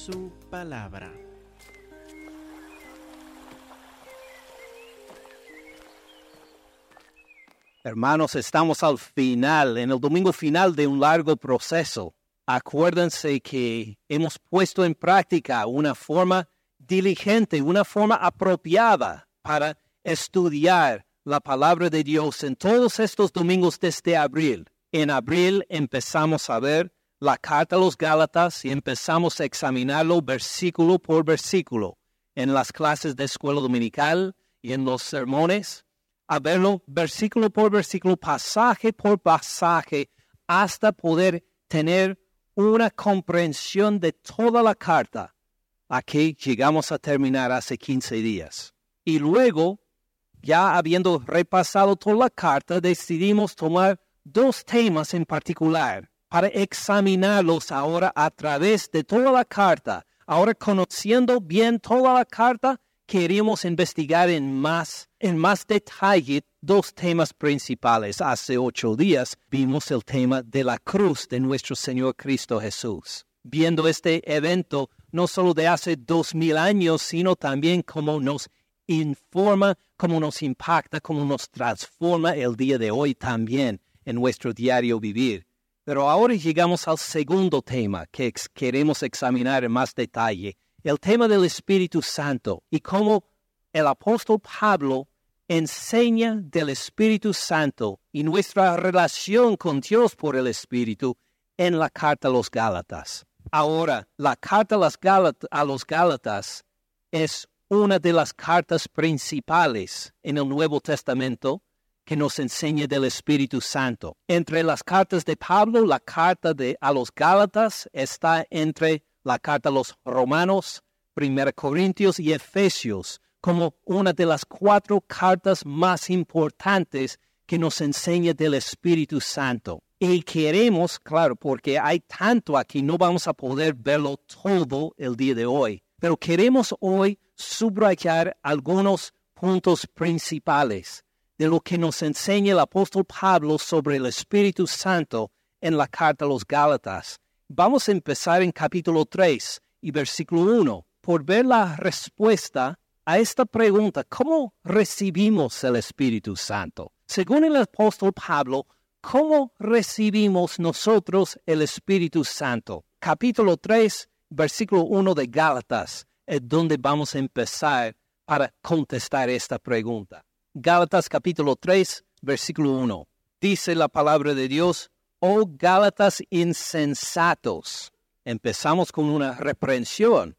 su palabra. Hermanos, estamos al final, en el domingo final de un largo proceso. Acuérdense que hemos puesto en práctica una forma diligente, una forma apropiada para estudiar la palabra de Dios en todos estos domingos desde abril. En abril empezamos a ver la carta a los Gálatas y empezamos a examinarlo versículo por versículo en las clases de escuela dominical y en los sermones a verlo versículo por versículo, pasaje por pasaje, hasta poder tener una comprensión de toda la carta. Aquí llegamos a terminar hace 15 días. Y luego, ya habiendo repasado toda la carta, decidimos tomar dos temas en particular para examinarlos ahora a través de toda la carta. Ahora conociendo bien toda la carta, queríamos investigar en más, en más detalle dos temas principales. Hace ocho días vimos el tema de la cruz de nuestro Señor Cristo Jesús. Viendo este evento no solo de hace dos mil años, sino también cómo nos informa, cómo nos impacta, cómo nos transforma el día de hoy también en nuestro diario vivir. Pero ahora llegamos al segundo tema que queremos examinar en más detalle, el tema del Espíritu Santo y cómo el apóstol Pablo enseña del Espíritu Santo y nuestra relación con Dios por el Espíritu en la carta a los Gálatas. Ahora, la carta a, los Gálatas es una de las cartas principales en el Nuevo Testamento que nos enseña del Espíritu Santo. Entre las cartas de Pablo, la carta de, a los Gálatas está entre la carta a los romanos, 1 Corintios y Efesios como una de las cuatro cartas más importantes que nos enseña del Espíritu Santo. Y queremos, claro, porque hay tanto aquí, no vamos a poder verlo todo el día de hoy, pero queremos hoy subrayar algunos puntos principales de lo que nos enseña el apóstol Pablo sobre el Espíritu Santo en la carta a los Gálatas Vamos a empezar en capítulo 3 y versículo 1 por ver la respuesta a esta pregunta, ¿cómo recibimos el Espíritu Santo? Según el apóstol Pablo, ¿cómo recibimos nosotros el Espíritu Santo? Capítulo 3, versículo 1 de Gálatas es donde vamos a empezar para contestar esta pregunta. Gálatas capítulo 3, versículo 1. Dice la palabra de Dios, oh Gálatas insensatos. Empezamos con una reprensión.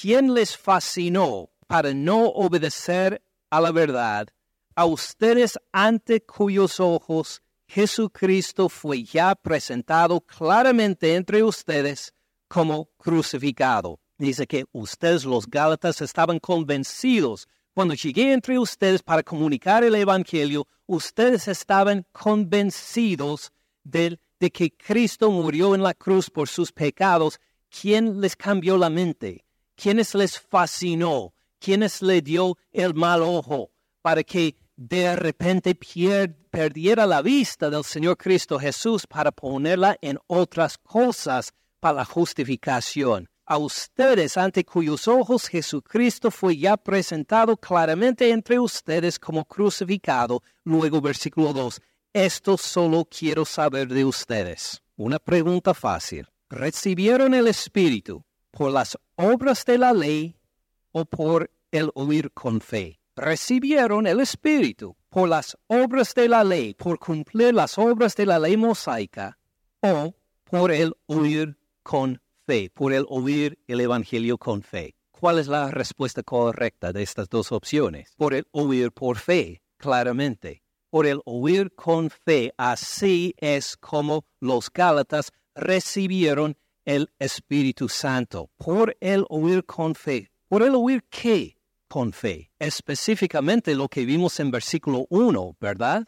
¿Quién les fascinó para no obedecer a la verdad? A ustedes ante cuyos ojos Jesucristo fue ya presentado claramente entre ustedes como crucificado. Dice que ustedes los Gálatas estaban convencidos. Cuando llegué entre ustedes para comunicar el Evangelio, ustedes estaban convencidos de, que Cristo murió en la cruz por sus pecados, ¿quién les cambió la mente? ¿Quiénes les fascinó? ¿Quiénes le dio el mal ojo para que de repente perdiera la vista del Señor Cristo Jesús para ponerla en otras cosas para la justificación? A ustedes ante cuyos ojos Jesucristo fue ya presentado claramente entre ustedes como crucificado. Luego versículo 2 esto solo quiero saber de ustedes. Una pregunta fácil. ¿Recibieron el Espíritu por las obras de la ley o por el oír con fe? ¿Recibieron el Espíritu por las obras de la ley, por cumplir las obras de la ley mosaica o por el oír con fe, por el oír el Evangelio con fe? ¿Cuál es la respuesta correcta de estas dos opciones? Por el oír por fe, claramente por el oír con fe. Así es como los Gálatas recibieron el Espíritu Santo. Por el oír con fe. ¿Por el oír qué? Con fe. Específicamente lo que vimos en versículo 1, ¿verdad?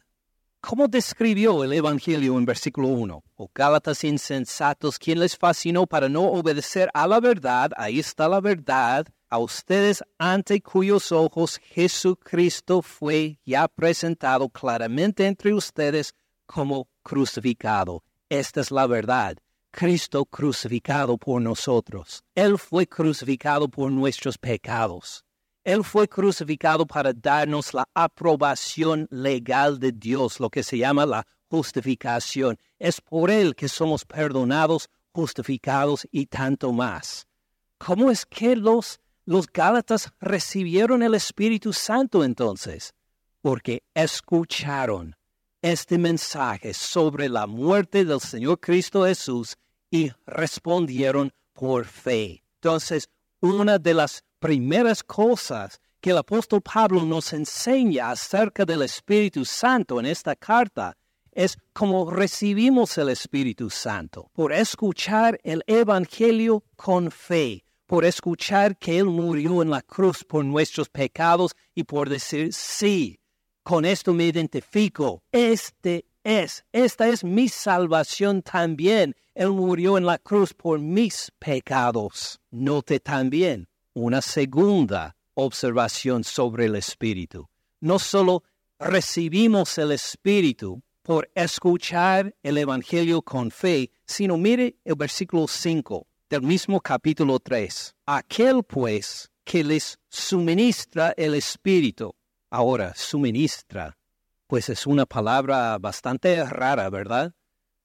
¿Cómo describió el Evangelio en versículo 1? O Gálatas insensatos, ¿quién les fascinó para no obedecer a la verdad? Ahí está la verdad a ustedes ante cuyos ojos Jesucristo fue ya presentado claramente entre ustedes como crucificado. Esta es la verdad. Cristo crucificado por nosotros. Él fue crucificado por nuestros pecados. Él fue crucificado para darnos la aprobación legal de Dios, lo que se llama la justificación. Es por Él que somos perdonados, justificados y tanto más. ¿Cómo es que los, los Gálatas recibieron el Espíritu Santo entonces? Porque escucharon este mensaje sobre la muerte del Señor Cristo Jesús y respondieron por fe. Entonces, una de las primeras cosas que el apóstol Pablo nos enseña acerca del Espíritu Santo en esta carta es cómo recibimos el Espíritu Santo, por escuchar el Evangelio con fe, por escuchar que Él murió en la cruz por nuestros pecados y por decir, sí, con esto me identifico, este es, esta es mi salvación también. Él murió en la cruz por mis pecados. Note también una segunda observación sobre el Espíritu. No solo recibimos el Espíritu por escuchar el Evangelio con fe, sino mire el versículo 5 del mismo capítulo 3. Aquel pues que les suministra el Espíritu. Ahora, suministra pues es una palabra bastante rara, ¿verdad?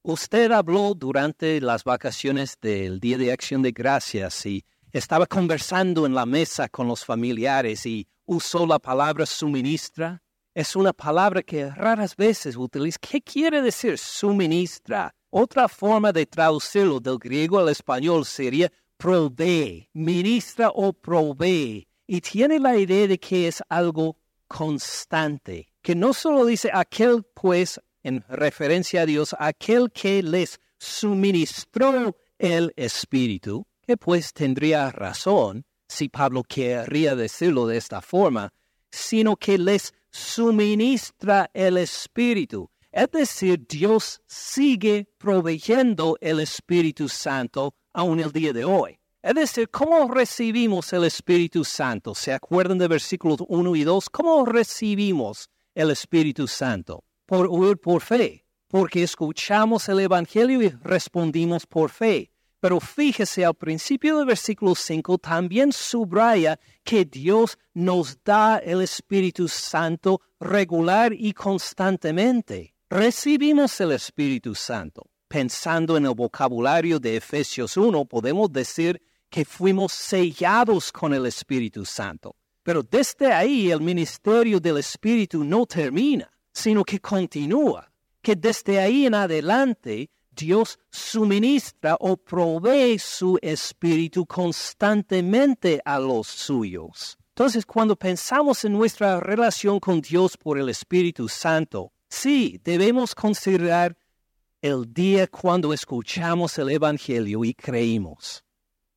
Usted habló durante las vacaciones del Día de Acción de Gracias y estaba conversando en la mesa con los familiares y usó la palabra suministra. Es una palabra que raras veces utiliza. ¿Qué quiere decir suministra? Otra forma de traducirlo del griego al español sería provee, ministra o provee. Y tiene la idea de que es algo constante que no solo dice aquel pues, en referencia a Dios, aquel que les suministró el Espíritu, que pues tendría razón si Pablo querría decirlo de esta forma, sino que les suministra el Espíritu. Es decir, Dios sigue proveyendo el Espíritu Santo aún el día de hoy. Es decir, ¿cómo recibimos el Espíritu Santo? ¿Se acuerdan de versículos 1 y 2? ¿Cómo recibimos el Espíritu Santo? Por por fe, porque escuchamos el Evangelio y respondimos por fe. Pero fíjese, al principio del versículo 5 también subraya que Dios nos da el Espíritu Santo regular y constantemente. Recibimos el Espíritu Santo. Pensando en el vocabulario de Efesios 1, podemos decir que fuimos sellados con el Espíritu Santo. Pero desde ahí el ministerio del Espíritu no termina, sino que continúa, que desde ahí en adelante Dios suministra o provee su Espíritu constantemente a los suyos. Entonces, cuando pensamos en nuestra relación con Dios por el Espíritu Santo, sí, debemos considerar el día cuando escuchamos el Evangelio y creímos.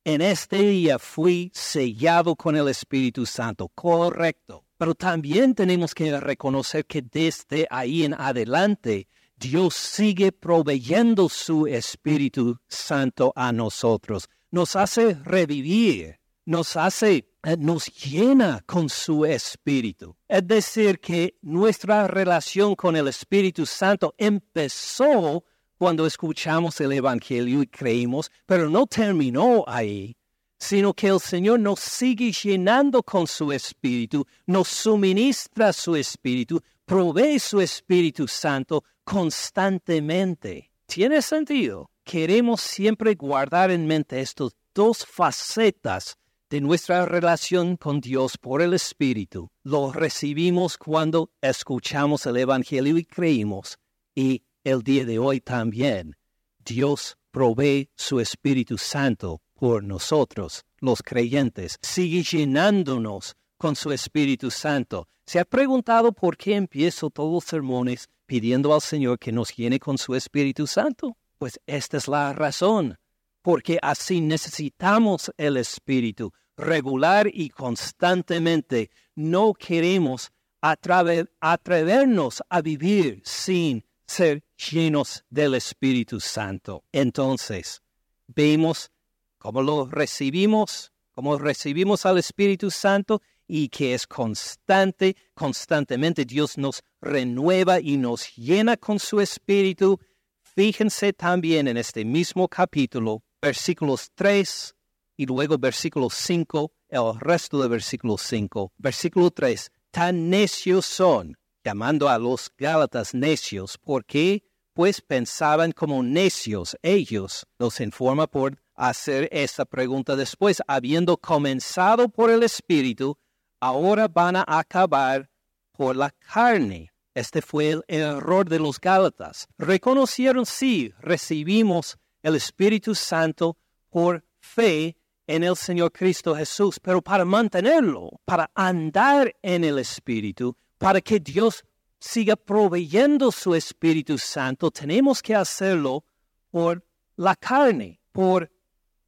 En este día fui sellado con el Espíritu Santo, correcto. Pero también tenemos que reconocer que desde ahí en adelante Dios sigue proveyendo su Espíritu Santo a nosotros. Nos hace revivir, nos hace, eh, nos llena con su Espíritu. Es decir, que nuestra relación con el Espíritu Santo empezó cuando escuchamos el Evangelio y creímos, pero no terminó ahí, sino que el Señor nos sigue llenando con su Espíritu, nos suministra su Espíritu, provee su Espíritu Santo constantemente. ¿Tiene sentido? Queremos siempre guardar en mente estas dos facetas de nuestra relación con Dios por el Espíritu. Lo recibimos cuando escuchamos el Evangelio y creímos, y el día de hoy también. Dios provee su Espíritu Santo por nosotros, los creyentes. Sigue llenándonos con su Espíritu Santo. ¿Se ha preguntado por qué empiezo todos los sermones pidiendo al Señor que nos llene con su Espíritu Santo? Pues esta es la razón, porque así necesitamos el Espíritu regular y constantemente. No queremos atrevernos a vivir sin ser llenos del Espíritu Santo. Entonces, vemos cómo lo recibimos, cómo recibimos al Espíritu Santo y que es constante, constantemente Dios nos renueva y nos llena con su Espíritu. Fíjense también en este mismo capítulo, versículos 3 y luego versículo 5, el resto de versículo 5. Versículo 3, tan necios son, llamando a los Gálatas necios, porque pues pensaban como necios ellos. Nos informa por hacer esta pregunta después, habiendo comenzado por el Espíritu, ahora van a acabar por la carne. Este fue el error de los Gálatas. Reconocieron, sí, recibimos el Espíritu Santo por fe en el Señor Cristo Jesús, pero para mantenerlo, para andar en el Espíritu, para que Dios siga proveyendo su Espíritu Santo, tenemos que hacerlo por la carne, por,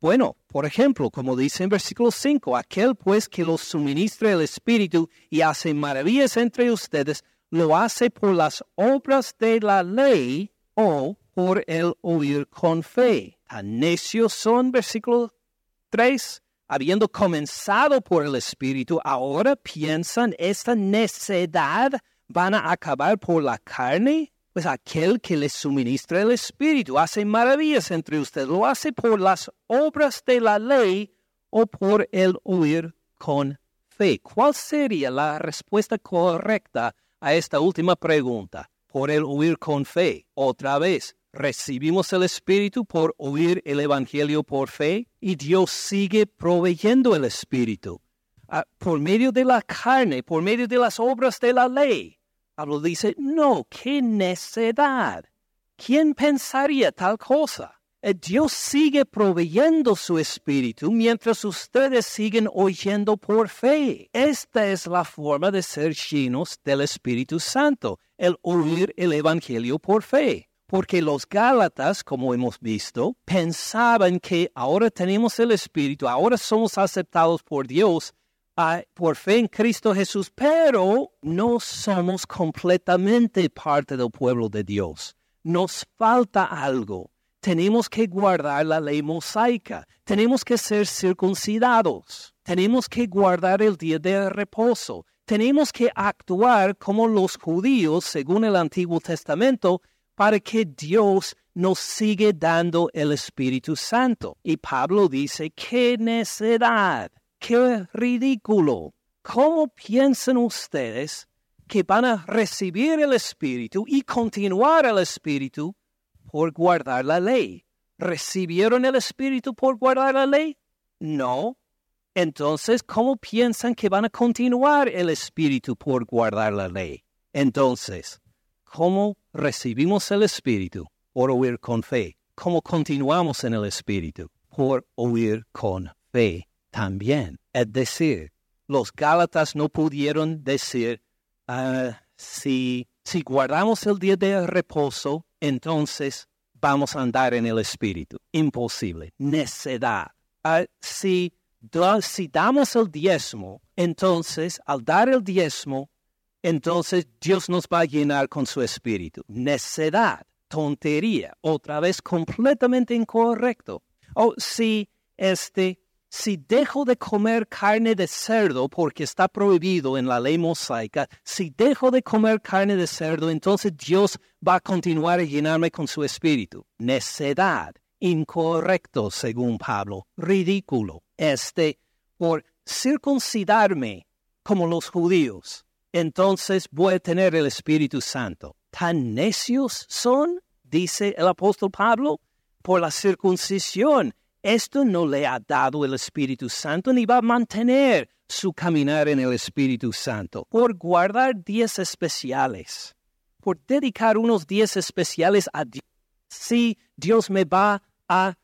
bueno, por ejemplo, como dice en versículo 5, aquel pues que los suministra el Espíritu y hace maravillas entre ustedes, lo hace por las obras de la ley o por el oír con fe. Tan necios son, versículo 3, habiendo comenzado por el Espíritu, ahora piensan esta necedad van a acabar por la carne? Pues aquel que les suministra el Espíritu hace maravillas entre ustedes, lo hace por las obras de la ley o por el oír con fe. ¿Cuál sería la respuesta correcta a esta última pregunta? Por el oír con fe. Otra vez, recibimos el Espíritu por oír el Evangelio por fe y Dios sigue proveyendo el Espíritu. Ah, por medio de la carne, por medio de las obras de la ley. Pablo dice, no, qué necedad. ¿Quién pensaría tal cosa? Eh, Dios sigue proveyendo su espíritu mientras ustedes siguen oyendo por fe. Esta es la forma de ser llenos del Espíritu Santo, el oír el Evangelio por fe. Porque los Gálatas, como hemos visto, pensaban que ahora tenemos el Espíritu, ahora somos aceptados por Dios, por fe en Cristo Jesús, pero no somos completamente parte del pueblo de Dios. Nos falta algo. Tenemos que guardar la ley mosaica. Tenemos que ser circuncidados. Tenemos que guardar el día de reposo. Tenemos que actuar como los judíos, según el Antiguo Testamento, para que Dios nos siga dando el Espíritu Santo. Y Pablo dice, qué necedad qué ridículo. ¿Cómo piensan ustedes que van a recibir el Espíritu y continuar el Espíritu por guardar la ley? ¿Recibieron el Espíritu por guardar la ley? No. Entonces, ¿cómo piensan que van a continuar el Espíritu por guardar la ley? Entonces, ¿cómo recibimos el Espíritu? Por oír con fe. ¿Cómo continuamos en el Espíritu? Por oír con fe también. Es decir, los Gálatas no pudieron decir, ah, si, si guardamos el día de reposo, entonces vamos a andar en el Espíritu. Imposible. Necedad. Ah, si, si damos el diezmo, entonces al dar el diezmo, entonces Dios nos va a llenar con su Espíritu. Necedad. Tontería. Otra vez completamente incorrecto. O si este si dejo de comer carne de cerdo porque está prohibido en la ley mosaica, si dejo de comer carne de cerdo, entonces Dios va a continuar a llenarme con su espíritu. Necedad, incorrecto según Pablo, ridículo. Este, por circuncidarme como los judíos, entonces voy a tener el Espíritu Santo. ¿Tan necios son? dice el apóstol Pablo, por la circuncisión esto no le ha dado el Espíritu Santo ni va a mantener su caminar en el Espíritu Santo. Por guardar días especiales, por dedicar unos días especiales a Dios, sí, Dios me va a,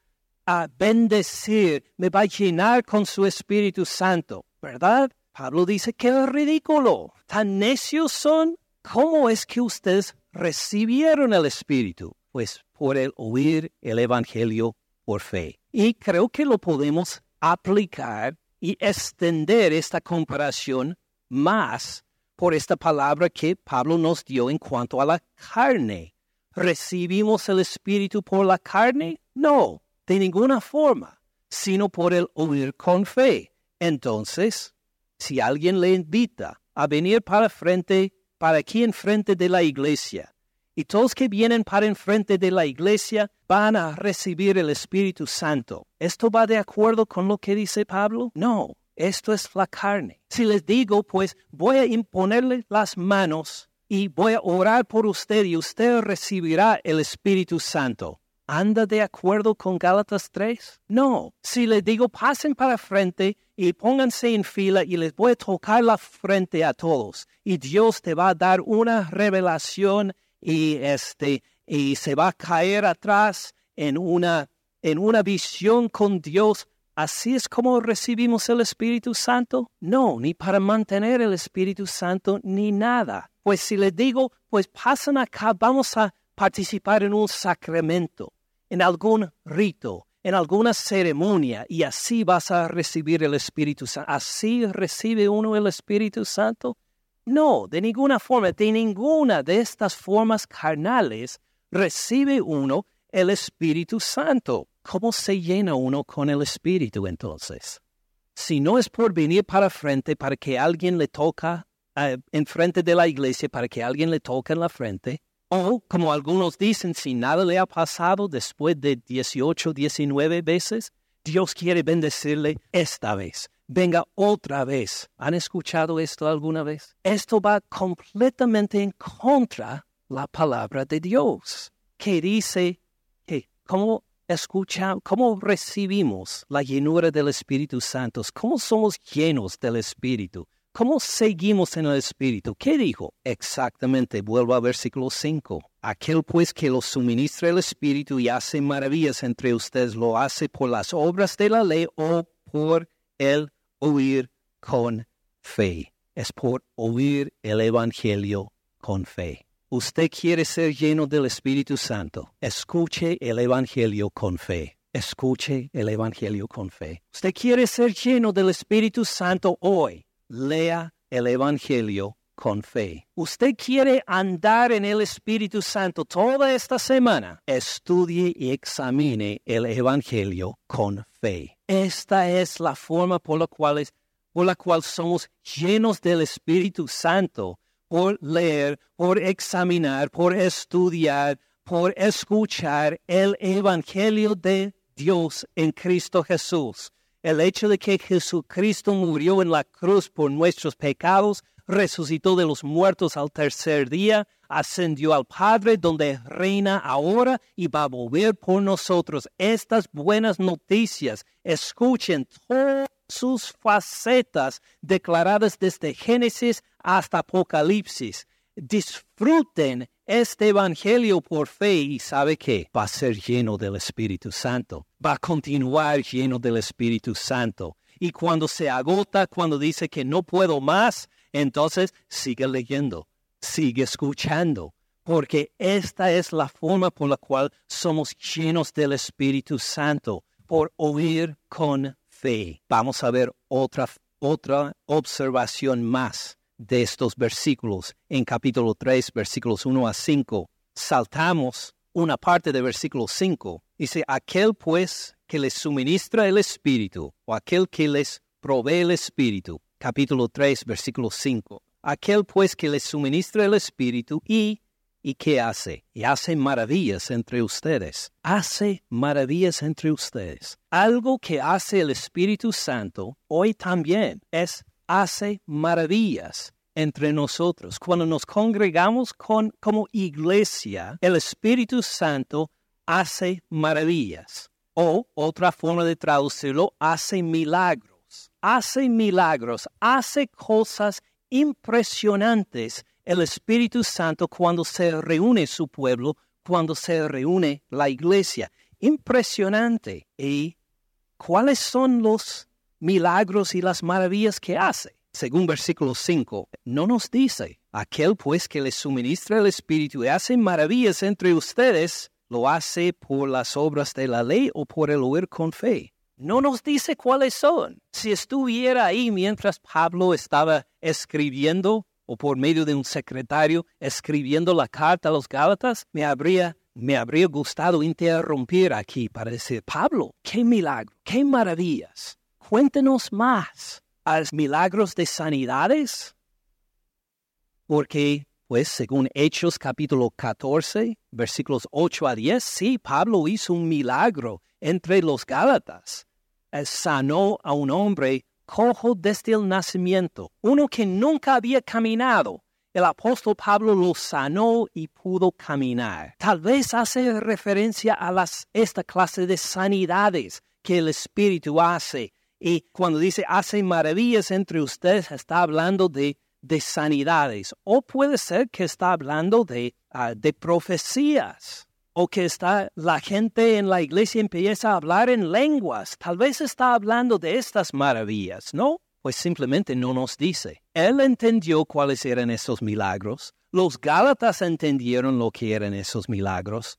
bendecir, me va a llenar con su Espíritu Santo, ¿verdad? Pablo dice que es ridículo. ¿Tan necios son? ¿Cómo es que ustedes recibieron el Espíritu? Pues por el oír el Evangelio por fe. Y creo que lo podemos aplicar y extender esta comparación más por esta palabra que Pablo nos dio en cuanto a la carne. ¿Recibimos el Espíritu por la carne? No, de ninguna forma, sino por el oír con fe. Entonces, si alguien le invita a venir para frente, para aquí en frente de la iglesia, y todos que vienen para enfrente de la iglesia van a recibir el Espíritu Santo. ¿Esto va de acuerdo con lo que dice Pablo? No, esto es la carne. Si les digo, pues voy a imponerle las manos y voy a orar por usted y usted recibirá el Espíritu Santo. ¿Anda de acuerdo con Gálatas 3? No. Si les digo pasen para frente y pónganse en fila y les voy a tocar la frente a todos y Dios te va a dar una revelación y este y se va a caer atrás en una en una visión con Dios. ¿Así es como recibimos el Espíritu Santo? No, ni para mantener el Espíritu Santo ni nada. Pues si les digo, pues pasan acá, vamos a participar en un sacramento, en algún rito, en alguna ceremonia, y así vas a recibir el Espíritu Santo. ¿Así recibe uno el Espíritu Santo? No, de ninguna forma, de ninguna de estas formas carnales recibe uno el Espíritu Santo. ¿Cómo se llena uno con el Espíritu entonces? Si no es por venir para frente para que alguien le toca uh, en frente de la iglesia, para que alguien le toque en la frente, o como algunos dicen, si nada le ha pasado después de 18, 19 veces, Dios quiere bendecirle esta vez venga otra vez. ¿Han escuchado esto alguna vez? Esto va completamente en contra la palabra de Dios, que dice que cómo escuchamos, cómo recibimos la llenura del Espíritu Santo, cómo somos llenos del Espíritu, cómo seguimos en el Espíritu. ¿Qué dijo? Exactamente, vuelvo a versículo 5. Aquel pues que lo suministra el Espíritu y hace maravillas entre ustedes, lo hace por las obras de la ley o por el oír con fe. Es por oír el Evangelio con fe. Usted quiere ser lleno del Espíritu Santo. Escuche el Evangelio con fe. Escuche el Evangelio con fe. Usted quiere ser lleno del Espíritu Santo hoy. Lea el Evangelio con fe. Usted quiere andar en el Espíritu Santo toda esta semana. Estudie y examine el Evangelio con fe. Esta es la forma por la cual, por la cual somos llenos del Espíritu Santo, por leer, por examinar, por estudiar, por escuchar el Evangelio de Dios en Cristo Jesús. El hecho de que Jesucristo murió en la cruz por nuestros pecados, resucitó de los muertos al tercer día, ascendió al Padre, donde reina ahora y va a volver por nosotros. Estas buenas noticias, escuchen todas sus facetas declaradas desde Génesis hasta Apocalipsis. Disfruten este Evangelio por fe y sabe que va a ser lleno del Espíritu Santo. Va a continuar lleno del Espíritu Santo. Y cuando se agota, cuando dice que no puedo más, entonces sigue leyendo sigue escuchando, porque esta es la forma por la cual somos llenos del Espíritu Santo, por oír con fe. Vamos a ver otra, otra observación más de estos versículos en capítulo 3, versículos 1 a 5. Saltamos una parte de versículo 5. Dice, aquel pues que les suministra el Espíritu, o aquel que les provee el Espíritu. Capítulo 3, versículo 5 aquel pues que les suministra el Espíritu y ¿Y qué hace? Y hace maravillas entre ustedes. Hace maravillas entre ustedes. Algo que hace el Espíritu Santo hoy también es hace maravillas entre nosotros. Cuando nos congregamos con, como iglesia, el Espíritu Santo hace maravillas. O otra forma de traducirlo, hace milagros. Hace milagros, hace cosas impresionantes el Espíritu Santo cuando se reúne su pueblo, cuando se reúne la iglesia. Impresionante. ¿Y cuáles son los milagros y las maravillas que hace? Según versículo 5, no nos dice, aquel pues que les suministra el Espíritu y hace maravillas entre ustedes, lo hace por las obras de la ley o por el oír con fe no nos dice cuáles son. Si estuviera ahí mientras Pablo estaba escribiendo o por medio de un secretario escribiendo la carta a los Gálatas, me habría, me habría gustado interrumpir aquí para decir, Pablo, qué milagro, qué maravillas. Cuéntenos más. ¿Hay milagros de sanidades? Porque Pues según Hechos capítulo 14, versículos 8 a 10, sí, Pablo hizo un milagro entre los Gálatas. Él sanó a un hombre cojo desde el nacimiento, uno que nunca había caminado. El apóstol Pablo lo sanó y pudo caminar. Tal vez hace referencia a las, esta clase de sanidades que el Espíritu hace. Y cuando dice hace maravillas entre ustedes, está hablando de de sanidades, o puede ser que está hablando de, ah, de profecías, o que está la gente en la iglesia empieza a hablar en lenguas. Tal vez está hablando de estas maravillas, ¿no? Pues simplemente no nos dice. Él entendió cuáles eran esos milagros. Los Gálatas entendieron lo que eran esos milagros.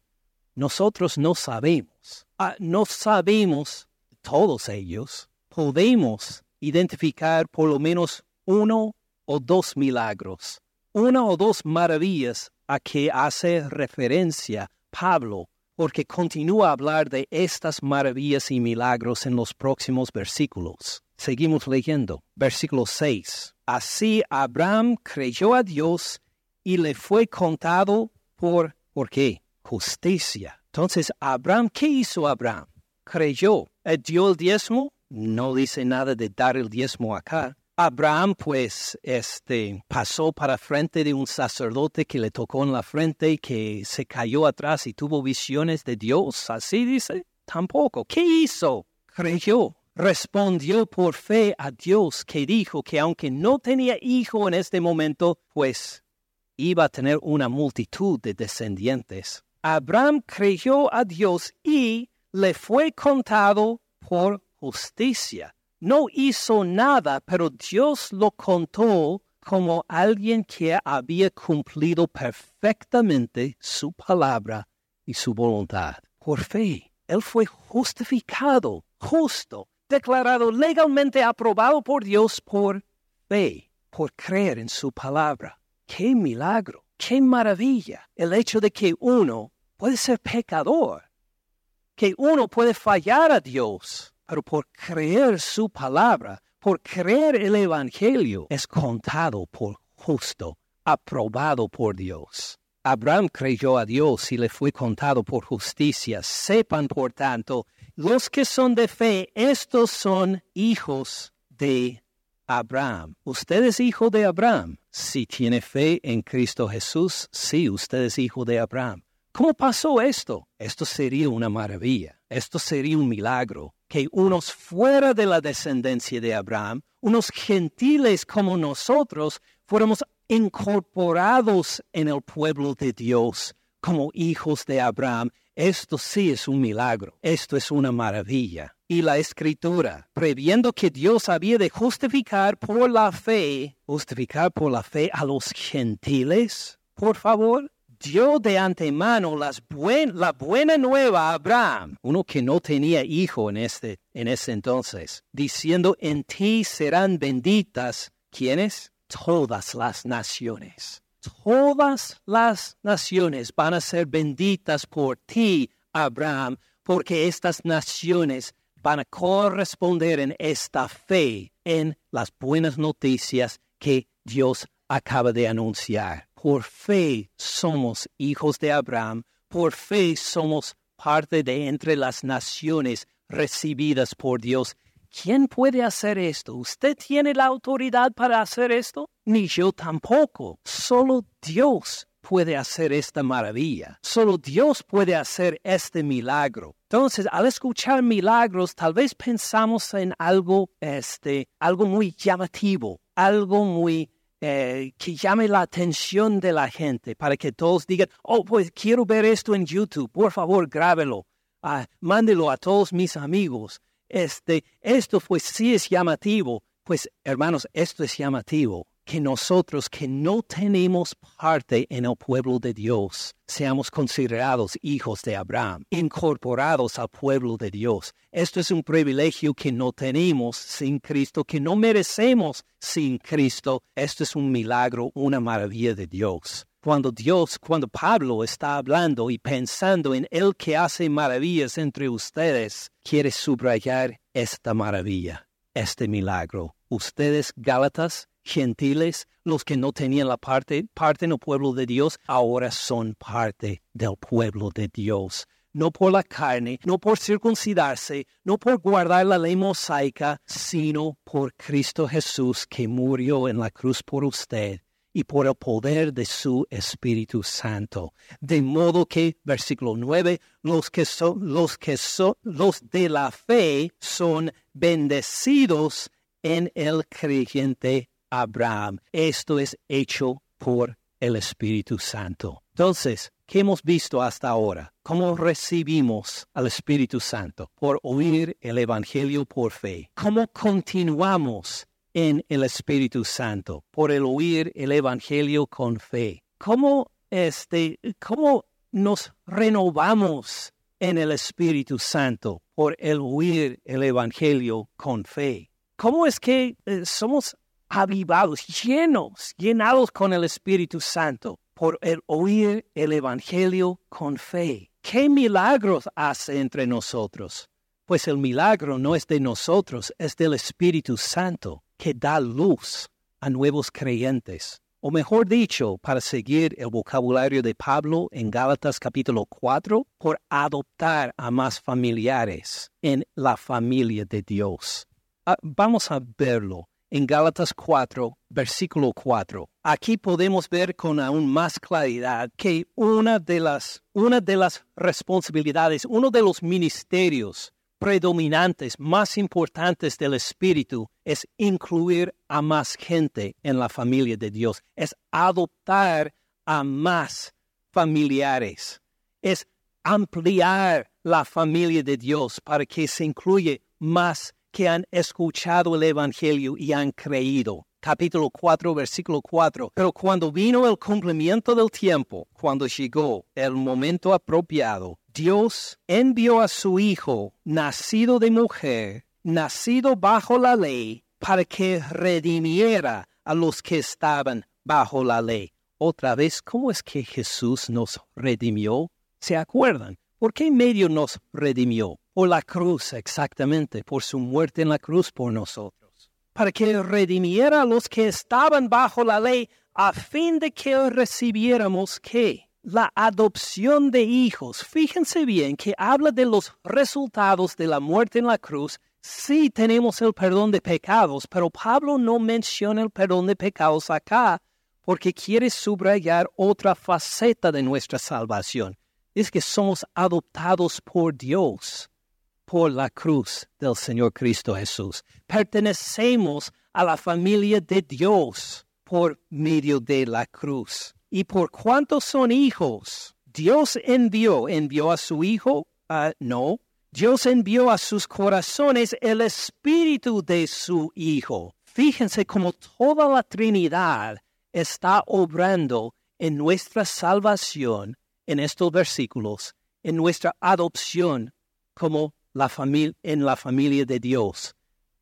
Nosotros no sabemos. Ah, no sabemos todos ellos. Podemos identificar por lo menos uno o dos milagros, una o dos maravillas a que hace referencia Pablo, porque continúa a hablar de estas maravillas y milagros en los próximos versículos. Seguimos leyendo. Versículo 6. Así Abraham creyó a Dios y le fue contado por, ¿por qué? Justicia. Entonces, Abraham, ¿qué hizo Abraham? Creyó. ¿Dio el diezmo? No dice nada de dar el diezmo acá. Abraham pues este pasó para frente de un sacerdote que le tocó en la frente y que se cayó atrás y tuvo visiones de Dios, así dice. Tampoco. ¿Qué hizo? Creyó. Respondió por fe a Dios que dijo que aunque no tenía hijo en este momento, pues iba a tener una multitud de descendientes. Abraham creyó a Dios y le fue contado por justicia no hizo nada, pero Dios lo contó como alguien que había cumplido perfectamente su palabra y su voluntad. Por fe, él fue justificado, justo, declarado legalmente aprobado por Dios por fe, por creer en su palabra. ¡Qué milagro! ¡Qué maravilla! El hecho de que uno puede ser pecador, que uno puede fallar a Dios pero por creer su palabra, por creer el Evangelio, es contado por justo, aprobado por Dios. Abraham creyó a Dios y le fue contado por justicia. Sepan, por tanto, los que son de fe, estos son hijos de Abraham. Usted es hijo de Abraham. Si tiene fe en Cristo Jesús, sí, usted es hijo de Abraham. ¿Cómo pasó esto? Esto sería una maravilla. Esto sería un milagro que unos fuera de la descendencia de Abraham, unos gentiles como nosotros, fuéramos incorporados en el pueblo de Dios como hijos de Abraham. Esto sí es un milagro, esto es una maravilla. Y la escritura, previendo que Dios había de justificar por la fe, justificar por la fe a los gentiles, por favor, dio de antemano las la buena nueva a Abraham, uno que no tenía hijo en, este, en ese entonces, diciendo, en ti serán benditas, ¿quiénes? Todas las naciones. Todas las naciones van a ser benditas por ti, Abraham, porque estas naciones van a corresponder en esta fe en las buenas noticias que Dios acaba de anunciar. Por fe somos hijos de Abraham, por fe somos parte de entre las naciones recibidas por Dios. ¿Quién puede hacer esto? ¿Usted tiene la autoridad para hacer esto? Ni yo tampoco. Solo Dios puede hacer esta maravilla. Solo Dios puede hacer este milagro. Entonces, al escuchar milagros, tal vez pensamos en algo, este, algo muy llamativo, algo muy eh, que llame la atención de la gente para que todos digan, oh, pues quiero ver esto en YouTube, por favor, grábelo, ah, mándelo a todos mis amigos. Este, esto pues sí es llamativo, pues hermanos, esto es llamativo que nosotros que no tenemos parte en el pueblo de Dios seamos considerados hijos de Abraham, incorporados al pueblo de Dios. Esto es un privilegio que no tenemos sin Cristo, que no merecemos sin Cristo. Esto es un milagro, una maravilla de Dios. Cuando Dios, cuando Pablo está hablando y pensando en el que hace maravillas entre ustedes, quiere subrayar esta maravilla, este milagro. Ustedes, Gálatas, gentiles, los que no tenían la parte, parte en el pueblo de Dios, ahora son parte del pueblo de Dios. No por la carne, no por circuncidarse, no por guardar la ley mosaica, sino por Cristo Jesús que murió en la cruz por usted y por el poder de su Espíritu Santo. De modo que, versículo 9, los que son, los que son, los de la fe son bendecidos en el creyente Abraham. Esto es hecho por el Espíritu Santo. Entonces, ¿qué hemos visto hasta ahora? ¿Cómo recibimos al Espíritu Santo? Por oír el Evangelio por fe. ¿Cómo continuamos en el Espíritu Santo? Por el oír el Evangelio con fe. ¿Cómo, este, cómo nos renovamos en el Espíritu Santo? Por el oír el Evangelio con fe. ¿Cómo es que eh, somos avivados, llenos, llenados con el Espíritu Santo por el oír el Evangelio con fe. ¿Qué milagros hace entre nosotros? Pues el milagro no es de nosotros, es del Espíritu Santo que da luz a nuevos creyentes. O mejor dicho, para seguir el vocabulario de Pablo en Gálatas capítulo 4, por adoptar a más familiares en la familia de Dios. Ah, vamos a verlo en Gálatas 4, versículo 4. Aquí podemos ver con aún más claridad que una de las, una de las responsabilidades, uno de los ministerios predominantes, más importantes del Espíritu es incluir a más gente en la familia de Dios, es adoptar a más familiares, es ampliar la familia de Dios para que se incluya más que han escuchado el Evangelio y han creído. Capítulo 4, versículo 4. Pero cuando vino el cumplimiento del tiempo, cuando llegó el momento apropiado, Dios envió a su Hijo, nacido de mujer, nacido bajo la ley, para que redimiera a los que estaban bajo la ley. Otra vez, ¿cómo es que Jesús nos redimió? ¿Se acuerdan? ¿Por qué medio nos redimió? Por la cruz, exactamente, por su muerte en la cruz por nosotros. Para que redimiera a los que estaban bajo la ley, a fin de que recibiéramos qué? La adopción de hijos. Fíjense bien que habla de los resultados de la muerte en la cruz. Sí tenemos el perdón de pecados, pero Pablo no menciona el perdón de pecados acá porque quiere subrayar otra faceta de nuestra salvación es que somos adoptados por Dios por la cruz del Señor Cristo Jesús. Pertenecemos a la familia de Dios por medio de la cruz. ¿Y por cuántos son hijos? Dios envió, envió a su Hijo, uh, no. Dios envió a sus corazones el espíritu de su Hijo. Fíjense cómo toda la Trinidad está obrando en nuestra salvación en estos versículos en nuestra adopción como la familia en la familia de Dios.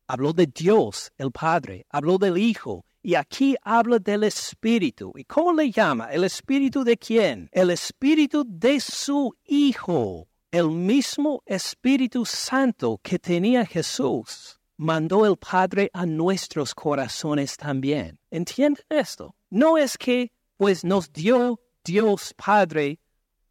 Habló de Dios, el Padre, habló del Hijo, y aquí habla del Espíritu. ¿Y cómo le llama? ¿El Espíritu de quién? El Espíritu de su Hijo. El mismo Espíritu Santo que tenía Jesús mandó el Padre a nuestros corazones también. ¿Entienden esto? No es que pues nos dio Dios Padre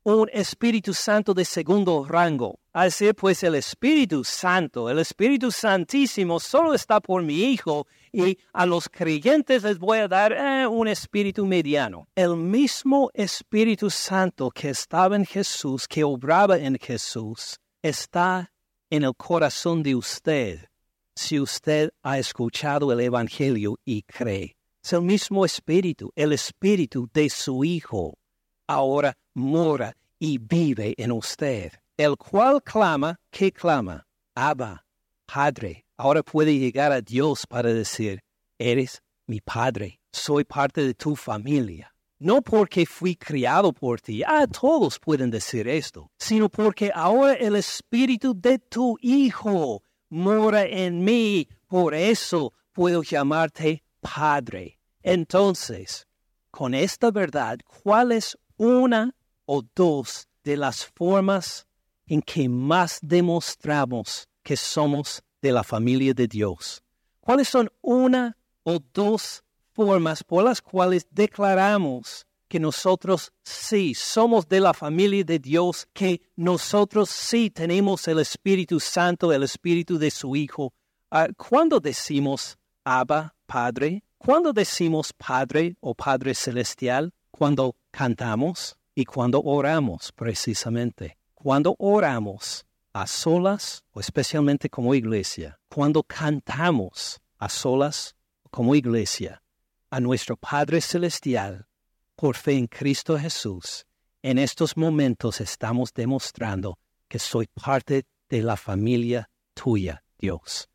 un Espíritu Santo de segundo rango. Así pues el Espíritu Santo, el Espíritu Santísimo solo está por mi Hijo y a los creyentes les voy a dar eh, un Espíritu mediano. El mismo Espíritu Santo que estaba en Jesús, que obraba en Jesús, está en el corazón de usted si usted ha escuchado el Evangelio y cree. Es el mismo Espíritu, el Espíritu de su Hijo ahora mora y vive en usted, el cual clama, ¿qué clama? Abba, Padre. Ahora puede llegar a Dios para decir, eres mi Padre, soy parte de tu familia. No porque fui criado por ti, ah, todos pueden decir esto, sino porque ahora el espíritu de tu Hijo mora en mí, por eso puedo llamarte Padre. Entonces, con esta verdad, ¿cuál es una o dos de las formas en que más demostramos que somos de la familia de Dios. ¿Cuáles son una o dos formas por las cuales declaramos que nosotros sí somos de la familia de Dios, que nosotros sí tenemos el Espíritu Santo, el Espíritu de su Hijo. Ah, cuando decimos Abba, Padre, cuando decimos Padre o Padre Celestial, cuando cantamos y cuando oramos precisamente. Cuando oramos a solas o especialmente como iglesia, cuando cantamos a solas como iglesia a nuestro Padre Celestial por fe en Cristo Jesús, en estos momentos estamos demostrando que soy parte de la familia tuya, Dios.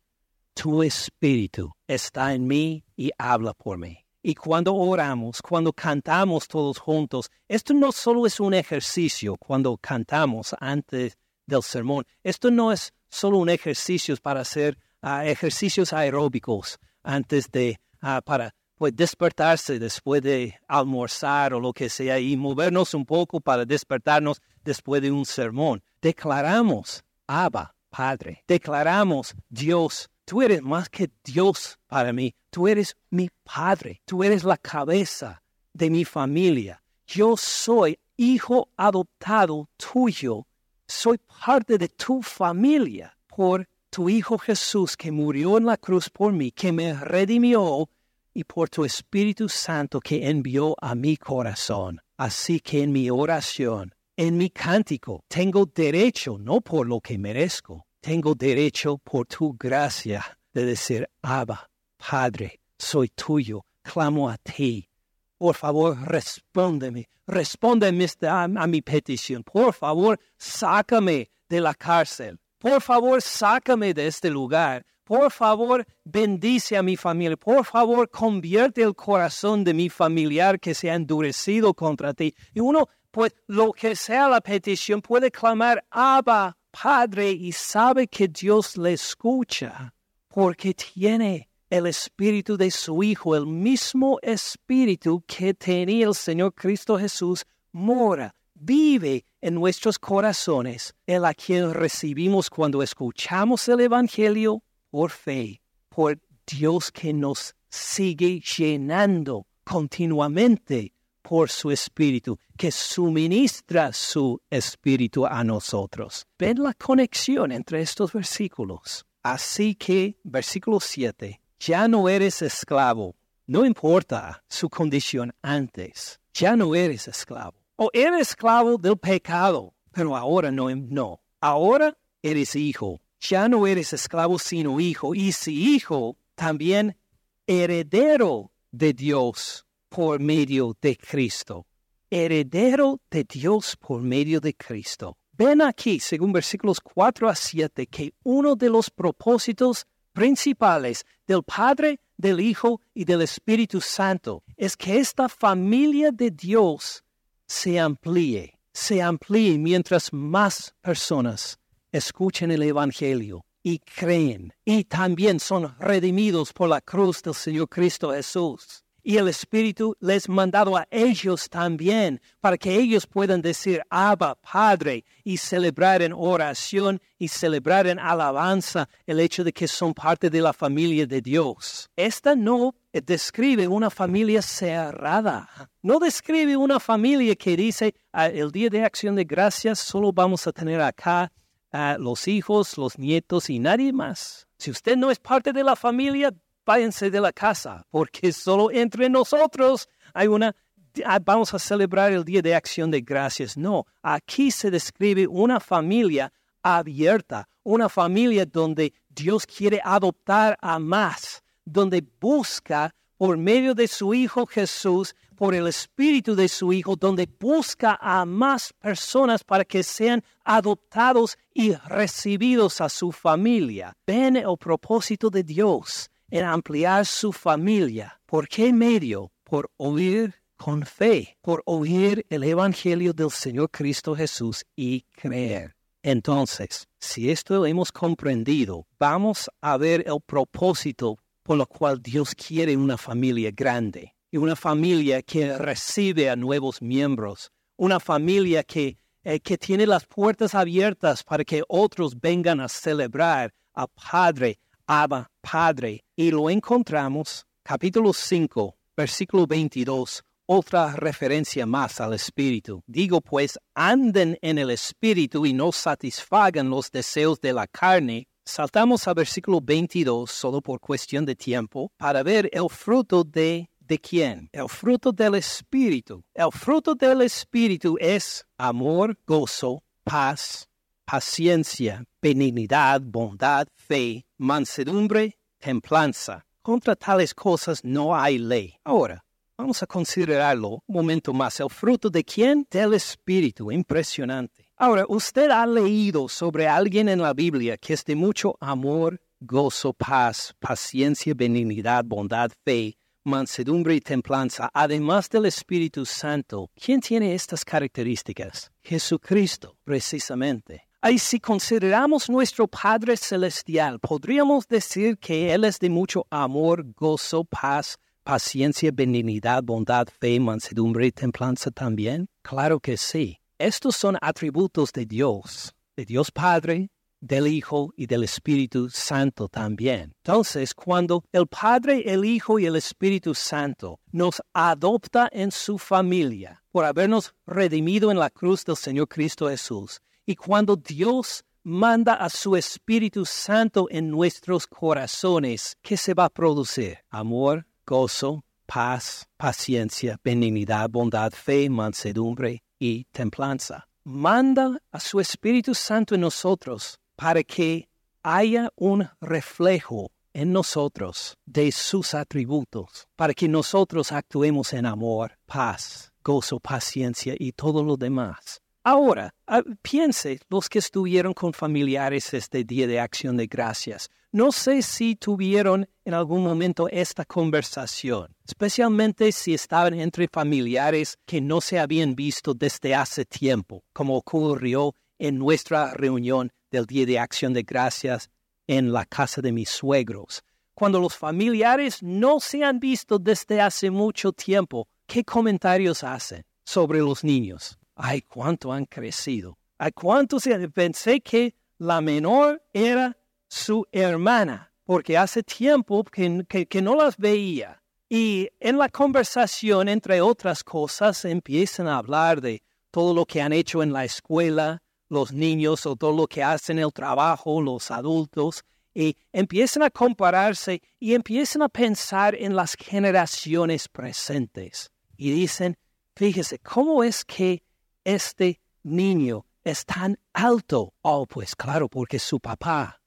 Tu espíritu está en mí y habla por mí. Y cuando oramos, cuando cantamos todos juntos, esto no solo es un ejercicio cuando cantamos antes del sermón, esto no es solo un ejercicio para hacer ah, ejercicios aeróbicos antes de, uh, para pues, despertarse después de almorzar o lo que sea y movernos un poco para despertarnos después de un sermón. Declaramos, Abba, Padre, declaramos, Dios, tú eres más que Dios para mí, tú eres mi Padre, tú eres la cabeza de mi familia. Yo soy hijo adoptado tuyo, soy parte de tu familia por tu Hijo Jesús que murió en la cruz por mí, que me redimió y por tu Espíritu Santo que envió a mi corazón. Así que en mi oración, en mi cántico, tengo derecho, no por lo que merezco, tengo derecho por tu gracia de decir, Abba, Padre, soy tuyo, clamo a ti. Por favor, respóndeme, respóndeme a, a mi petición. Por favor, sácame de la cárcel. Por favor, sácame de este lugar. Por favor, bendice a mi familia. Por favor, convierte el corazón de mi familiar que se ha endurecido contra ti. Y uno, pues, lo que sea la petición, puede clamar, Abba, Padre, y sabe que Dios le escucha, porque tiene el espíritu de su Hijo, el mismo espíritu que tenía el Señor Cristo Jesús, mora vive en nuestros corazones, el a quien recibimos cuando escuchamos el Evangelio por fe, por Dios que nos sigue llenando continuamente por su Espíritu, que suministra su Espíritu a nosotros. Ven la conexión entre estos versículos. Así que, versículo 7, ya no eres esclavo, no importa su condición antes, ya no eres esclavo o eres esclavo del pecado, pero ahora no, no. Ahora eres hijo. Ya no eres esclavo sino hijo. Y si hijo, también heredero de Dios por medio de Cristo. Heredero de Dios por medio de Cristo. Ven aquí, según versículos 4 a 7, que uno de los propósitos principales del Padre, del Hijo y del Espíritu Santo es que esta familia de Dios se amplíe, se amplíe mientras más personas escuchen el Evangelio y creen y también son redimidos por la cruz del Señor Cristo Jesús y el Espíritu les mandado a ellos también, para que ellos puedan decir, Abba, Padre, y celebrar en oración y celebrar en alabanza el hecho de que son parte de la familia de Dios. Esta no describe una familia cerrada, no describe una familia que dice, ah, el día de acción de gracias solo vamos a tener acá a los hijos, los nietos y nadie más. Si usted no es parte de la familia, váyanse de la casa, porque solo entre nosotros hay una, ah, vamos a celebrar el Día de Acción de Gracias. No, aquí se describe una familia abierta, una familia donde Dios quiere adoptar a más, donde busca por medio de su Hijo Jesús, por el Espíritu de su Hijo, donde busca a más personas para que sean adoptados y recibidos a su familia. Ven el propósito de Dios en ampliar su familia. ¿Por qué medio? Por oír con fe, por oír el Evangelio del Señor Cristo Jesús y creer. Entonces, si esto hemos comprendido, vamos a ver el propósito por lo cual Dios quiere una familia grande y una familia que recibe a nuevos miembros, una familia que, eh, que tiene las puertas abiertas para que otros vengan a celebrar a Padre, Abba, Padre, y lo encontramos, capítulo 5, Versículo 22, otra referencia más al Espíritu. Digo pues, anden en el Espíritu y no satisfagan los deseos de la carne. Saltamos al versículo 22 solo por cuestión de tiempo para ver el fruto de ¿De quién? El fruto del Espíritu. El fruto del Espíritu es amor, gozo, paz, paciencia, benignidad, bondad, fe, mansedumbre, templanza. Contra tales cosas no hay ley. Ahora, vamos a considerarlo un momento más. ¿El fruto de quién? Del Espíritu. Impresionante. Ahora, usted ha leído sobre alguien en la Biblia que es de mucho amor, gozo, paz, paciencia, benignidad, bondad, fe, mansedumbre y templanza, además del Espíritu Santo. ¿Quién tiene estas características? Jesucristo, precisamente. Y si consideramos nuestro Padre Celestial, podríamos decir que Él es de mucho amor, gozo, paz, paciencia, benignidad, bondad, fe, mansedumbre y templanza también. Claro que sí. Estos son atributos de Dios, de Dios Padre, del Hijo y del Espíritu Santo también. Entonces, cuando el Padre, el Hijo y el Espíritu Santo nos adopta en su familia por habernos redimido en la cruz del Señor Cristo Jesús, y cuando Dios manda a su Espíritu Santo en nuestros corazones, ¿qué se va a producir? Amor, gozo, paz, paciencia, benignidad, bondad, fe, mansedumbre y templanza. Manda a su Espíritu Santo en nosotros para que haya un reflejo en nosotros de sus atributos, para que nosotros actuemos en amor, paz, gozo, paciencia y todo lo demás. Ahora, ah, piense los que estuvieron con familiares este Día de Acción de Gracias. No sé si tuvieron en algún momento esta conversación, especialmente si estaban entre familiares que no se habían visto desde hace tiempo, como ocurrió en nuestra reunión del Día de Acción de Gracias en la casa de mis suegros. Cuando los familiares no se han visto desde hace mucho tiempo, ¿qué comentarios hacen sobre los niños? Ay, cuánto han crecido. Ay, cuánto se... Pensé que la menor era su hermana, porque hace tiempo que, que no las veía. Y en la conversación, entre otras cosas, empiezan a hablar de todo lo que han hecho en la escuela, los niños o todo lo que hacen el trabajo, los adultos, y empiezan a compararse y empiezan a pensar en las generaciones presentes. Y dicen, fíjese, ¿cómo es que este niño es tan alto? Oh, pues claro, porque su papá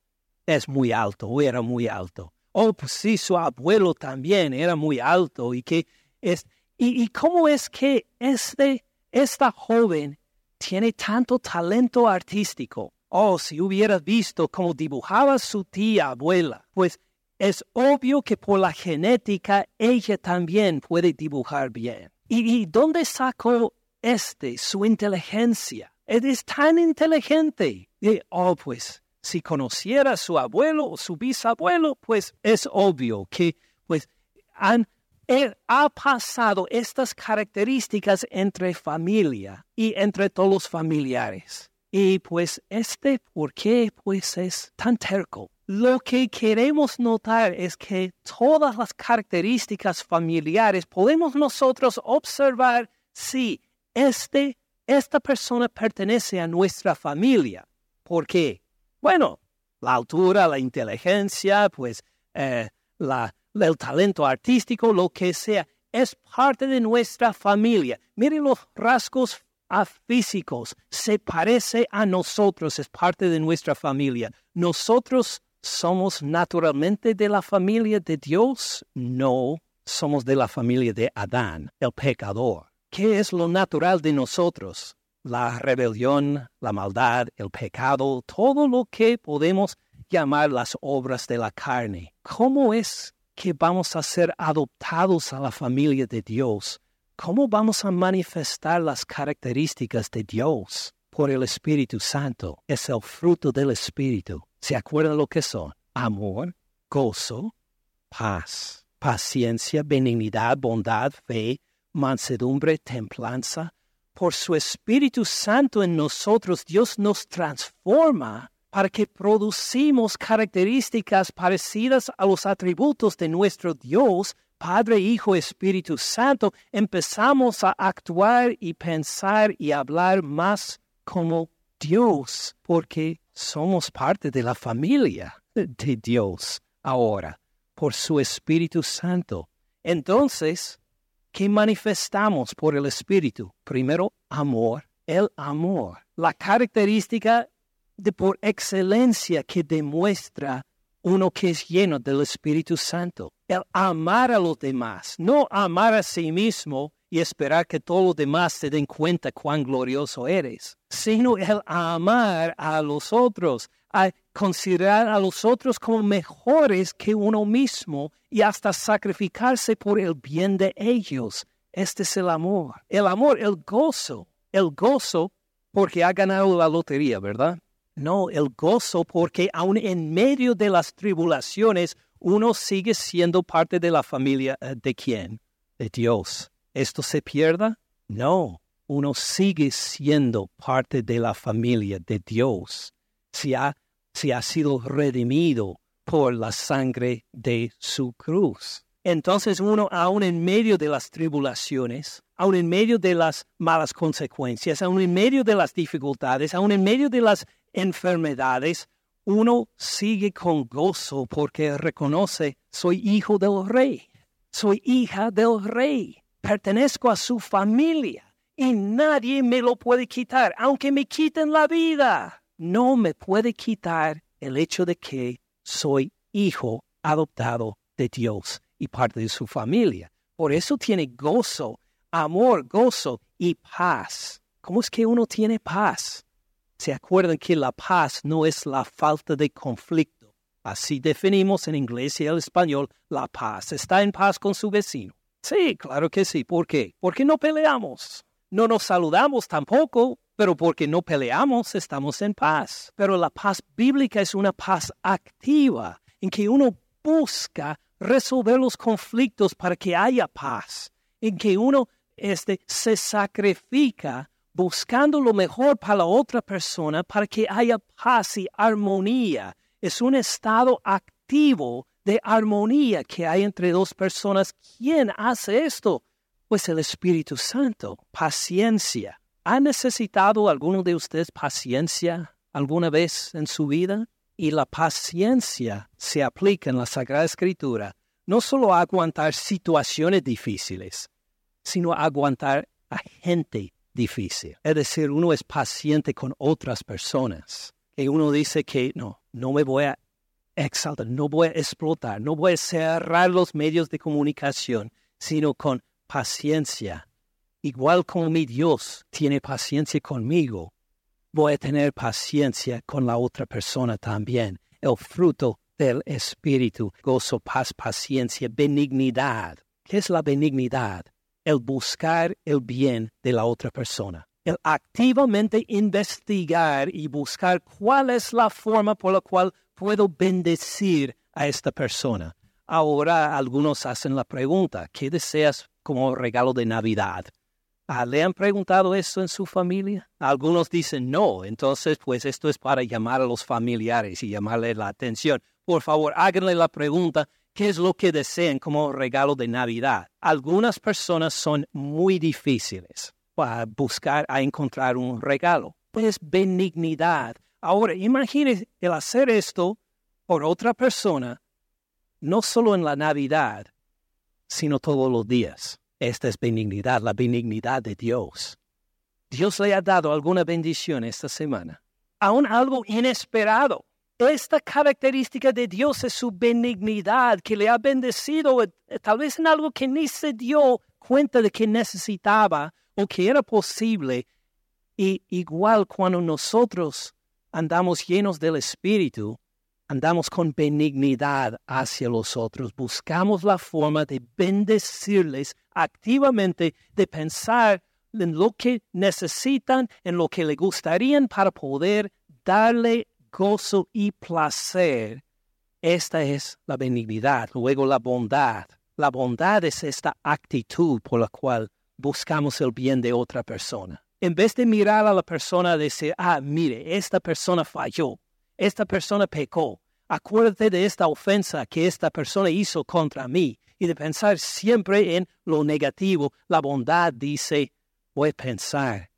es muy alto o era muy alto. Oh, pues sí, su abuelo también era muy alto y que es... ¿Y, y cómo es que este, esta joven tiene tanto talento artístico. Oh, si hubieras visto cómo dibujaba su tía abuela, pues es obvio que por la genética ella también puede dibujar bien. ¿Y, dónde sacó este su inteligencia? Él es tan inteligente. Y, oh, pues si conociera a su abuelo o su bisabuelo, pues es obvio que pues han ha pasado estas características entre familia y entre todos los familiares. Y pues este, ¿por qué? Pues es tan terco. Lo que queremos notar es que todas las características familiares podemos nosotros observar si este, esta persona pertenece a nuestra familia. ¿Por qué? Bueno, la altura, la inteligencia, pues eh, la, el talento artístico, lo que sea, es parte de nuestra familia. Miren los rasgos físicos, se parece a nosotros, es parte de nuestra familia. ¿Nosotros somos naturalmente de la familia de Dios? No, somos de la familia de Adán, el pecador. ¿Qué es lo natural de nosotros? La rebelión, la maldad, el pecado, todo lo que podemos llamar las obras de la carne. ¿Cómo es que vamos a ser adoptados a la familia de Dios, ¿cómo vamos a manifestar las características de Dios? Por el Espíritu Santo. Es el fruto del Espíritu. ¿Se acuerdan lo que son? Amor, gozo, paz, paciencia, benignidad, bondad, fe, mansedumbre, templanza. Por su Espíritu Santo en nosotros, Dios nos transforma para que producimos características parecidas a los atributos de nuestro Dios Padre, Hijo, Espíritu Santo, empezamos a actuar y pensar y hablar más como Dios, porque somos parte de la familia de Dios ahora, por su Espíritu Santo. Entonces, ¿qué manifestamos por el Espíritu? Primero, amor, el amor, la característica de por excelencia que demuestra uno que es lleno del Espíritu Santo. El amar a los demás, no amar a sí mismo y esperar que todos los demás se den cuenta cuán glorioso eres, sino el amar a los otros, a considerar a los otros como mejores que uno mismo y hasta sacrificarse por el bien de ellos. Este es el amor. El amor, el gozo. El gozo porque ha ganado la lotería, ¿verdad? No, el gozo porque aun en medio de las tribulaciones uno sigue siendo parte de la familia eh, de quién? De Dios. ¿Esto se pierda? No, uno sigue siendo parte de la familia de Dios. Si ha, si ha sido redimido por la sangre de su cruz. Entonces uno, aun en medio de las tribulaciones, aun en medio de las malas consecuencias, aun en medio de las dificultades, aun en medio de las enfermedades, uno sigue con gozo porque reconoce, soy hijo del rey, soy hija del rey, pertenezco a su familia y nadie me lo puede quitar, aunque me quiten la vida. No me puede quitar el hecho de que soy hijo adoptado de Dios y parte de su familia. Por eso tiene gozo, amor, gozo y paz. ¿Cómo es que uno tiene paz? se acuerdan que la paz no es la falta de conflicto. Así definimos en inglés y el español la paz. ¿Está en paz con su vecino? Sí, claro que sí. ¿Por qué? Porque no peleamos. No nos saludamos tampoco, pero porque no peleamos estamos en paz. Pero la paz bíblica es una paz activa, en que uno busca resolver los conflictos para que haya paz, en que uno este, se sacrifica buscando lo mejor para la otra persona para que haya paz y armonía. Es un estado activo de armonía que hay entre dos personas. ¿Quién hace esto? Pues el Espíritu Santo, paciencia. ¿Ha necesitado alguno de ustedes paciencia alguna vez en su vida? Y la paciencia se aplica en la Sagrada Escritura no solo a aguantar situaciones difíciles, sino a aguantar a gente difícil. Es decir, uno es paciente con otras personas. Que uno dice que no, no me voy a exaltar, no voy a explotar, no voy a cerrar los medios de comunicación, sino con paciencia. Igual como mi Dios tiene paciencia conmigo, voy a tener paciencia con la otra persona también. El fruto del Espíritu, gozo, paz, paciencia, benignidad. ¿Qué es la benignidad? el buscar el bien de la otra persona, el activamente investigar y buscar cuál es la forma por la cual puedo bendecir a esta persona. Ahora algunos hacen la pregunta, ¿qué deseas como regalo de Navidad? Ah, ¿Le han preguntado eso en su familia? Algunos dicen no, entonces pues esto es para llamar a los familiares y llamarle la atención. Por favor, háganle la pregunta ¿Qué es lo que desean como regalo de Navidad? Algunas personas son muy difíciles para buscar a encontrar un regalo. Pues benignidad. Ahora, imagínese el hacer esto por otra persona, no solo en la Navidad, sino todos los días. Esta es benignidad, la benignidad de Dios. Dios le ha dado alguna bendición esta semana, aún algo inesperado. Esta característica de Dios es su benignidad, que le ha bendecido eh, tal vez en algo que ni se dio cuenta de que necesitaba o que era posible. Y igual cuando nosotros andamos llenos del Espíritu, andamos con benignidad hacia los otros, buscamos la forma de bendecirles activamente, de pensar en lo que necesitan, en lo que le gustarían para poder darle gozo y placer. Esta es la benignidad, luego la bondad. La bondad es esta actitud por la cual buscamos el bien de otra persona. En vez de mirar a la persona y decir, ah, mire, esta persona falló, esta persona pecó, acuérdate de esta ofensa que esta persona hizo contra mí y de pensar siempre en lo negativo. La bondad dice, voy a pensar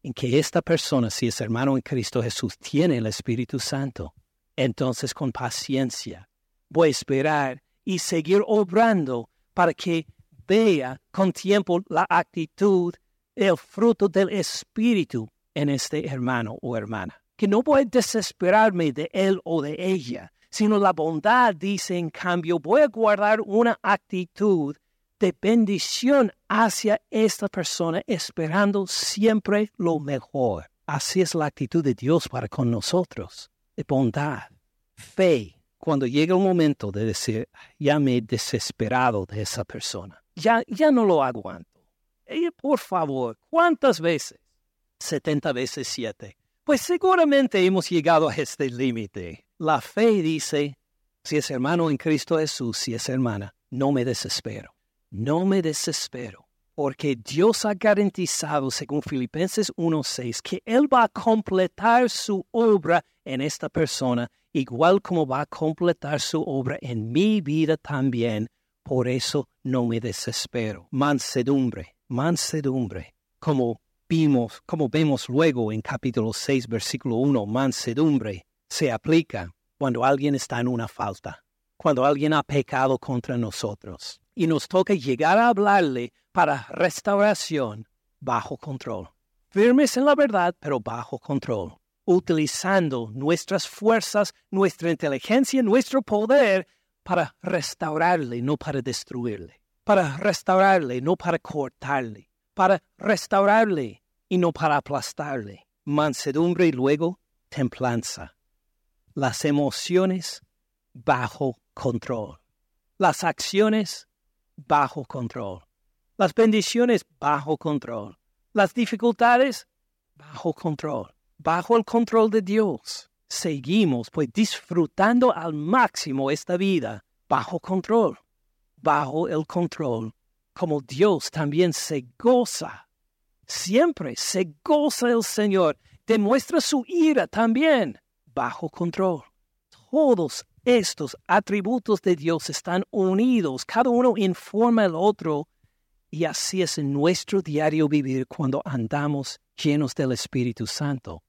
en que esta persona, si es hermano en Cristo Jesús, tiene el Espíritu Santo. Entonces, con paciencia, voy a esperar y seguir obrando para que vea con tiempo la actitud, el fruto del Espíritu en este hermano o hermana. Que no voy a desesperarme de él o de ella, sino la bondad dice en cambio, voy a guardar una actitud de bendición hacia esta persona, esperando siempre lo mejor. Así es la actitud de Dios para con nosotros, de bondad, fe, cuando llega el momento de decir, ya me he desesperado de esa persona, ya, ya no lo aguanto. Y por favor, ¿cuántas veces? 70 veces 7. Pues seguramente hemos llegado a este límite. La fe dice, si es hermano en Cristo Jesús, si es hermana, no me desespero. No me desespero, porque Dios ha garantizado, según Filipenses 1.6, que Él va a completar su obra en esta persona igual como va a completar su obra en mi vida también. Por eso no me desespero. Mansedumbre, mansedumbre. Como vimos, como vemos luego en capítulo 6, versículo 1, mansedumbre se aplica cuando alguien está en una falta, cuando alguien ha pecado contra nosotros y nos toca llegar a hablarle para restauración bajo control. Firmes en la verdad, pero bajo control utilizando nuestras fuerzas, nuestra inteligencia, nuestro poder para restaurarle, no para destruirle, para restaurarle, no para cortarle, para restaurarle y no para aplastarle. Mansedumbre y luego templanza. Las emociones bajo control. Las acciones bajo control. Las bendiciones bajo control. Las dificultades bajo control bajo el control de Dios. Seguimos pues disfrutando al máximo esta vida bajo control, bajo el control, como Dios también se goza. Siempre se goza el Señor, demuestra su ira también bajo control. Todos estos atributos de Dios están unidos, cada uno informa al otro, y así es en nuestro diario vivir cuando andamos llenos del Espíritu Santo.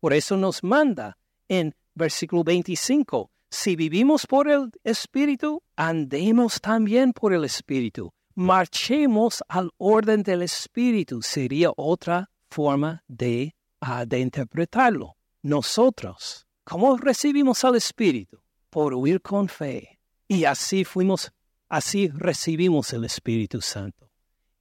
Por eso nos manda en versículo 25, si vivimos por el Espíritu, andemos también por el Espíritu. Marchemos al orden del Espíritu. Sería otra forma de, ah, de interpretarlo. Nosotros, ¿cómo recibimos al Espíritu? Por huir con fe. Y así fuimos, así recibimos el Espíritu Santo.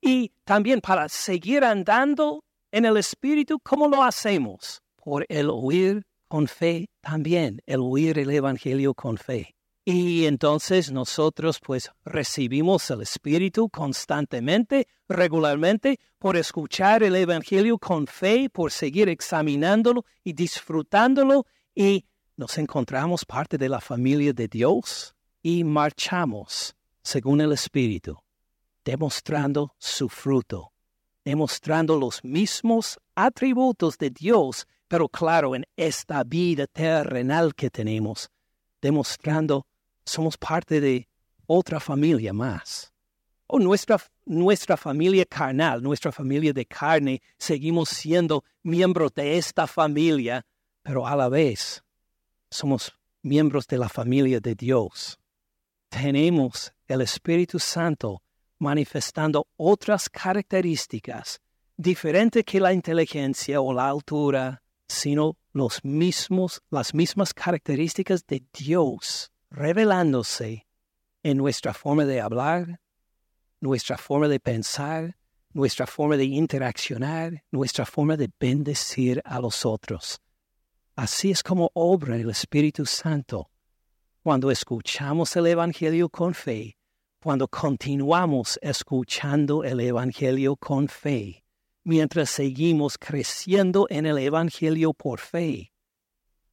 Y también para seguir andando en el Espíritu, ¿cómo lo hacemos? por el oír con fe también, el oír el Evangelio con fe. Y entonces nosotros pues recibimos el Espíritu constantemente, regularmente, por escuchar el Evangelio con fe, por seguir examinándolo y disfrutándolo y nos encontramos parte de la familia de Dios y marchamos según el Espíritu, demostrando su fruto, demostrando los mismos atributos de Dios pero claro, en esta vida terrenal que tenemos, demostrando somos parte de otra familia más. O nuestra, nuestra familia carnal, nuestra familia de carne, seguimos siendo miembros de esta familia, pero a la vez somos miembros de la familia de Dios. Tenemos el Espíritu Santo manifestando otras características diferentes que la inteligencia o la altura, sino los mismos, las mismas características de Dios revelándose en nuestra forma de hablar, nuestra forma de pensar, nuestra forma de interaccionar, nuestra forma de bendecir a los otros. Así es como obra el Espíritu Santo. Cuando escuchamos el Evangelio con fe, cuando continuamos escuchando el Evangelio con fe, mientras seguimos creciendo en el Evangelio por fe,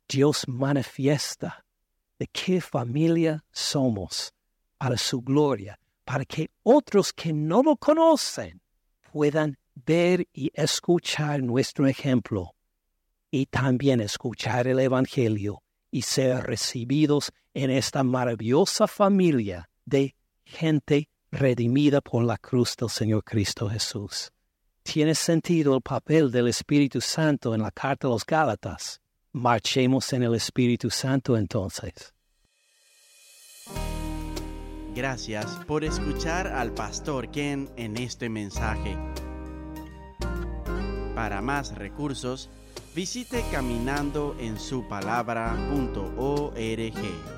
Dios manifiesta de qué familia somos para su gloria, para que otros que no lo conocen puedan ver y escuchar nuestro ejemplo y también escuchar el Evangelio y ser recibidos en esta maravillosa familia de gente redimida por la cruz del Señor Cristo Jesús. ¿Tiene sentido el papel del Espíritu Santo en la carta a los Gálatas? Marchemos en el Espíritu Santo entonces. Gracias por escuchar al pastor Ken en este mensaje. Para más recursos, visite caminandoensupalabra.org.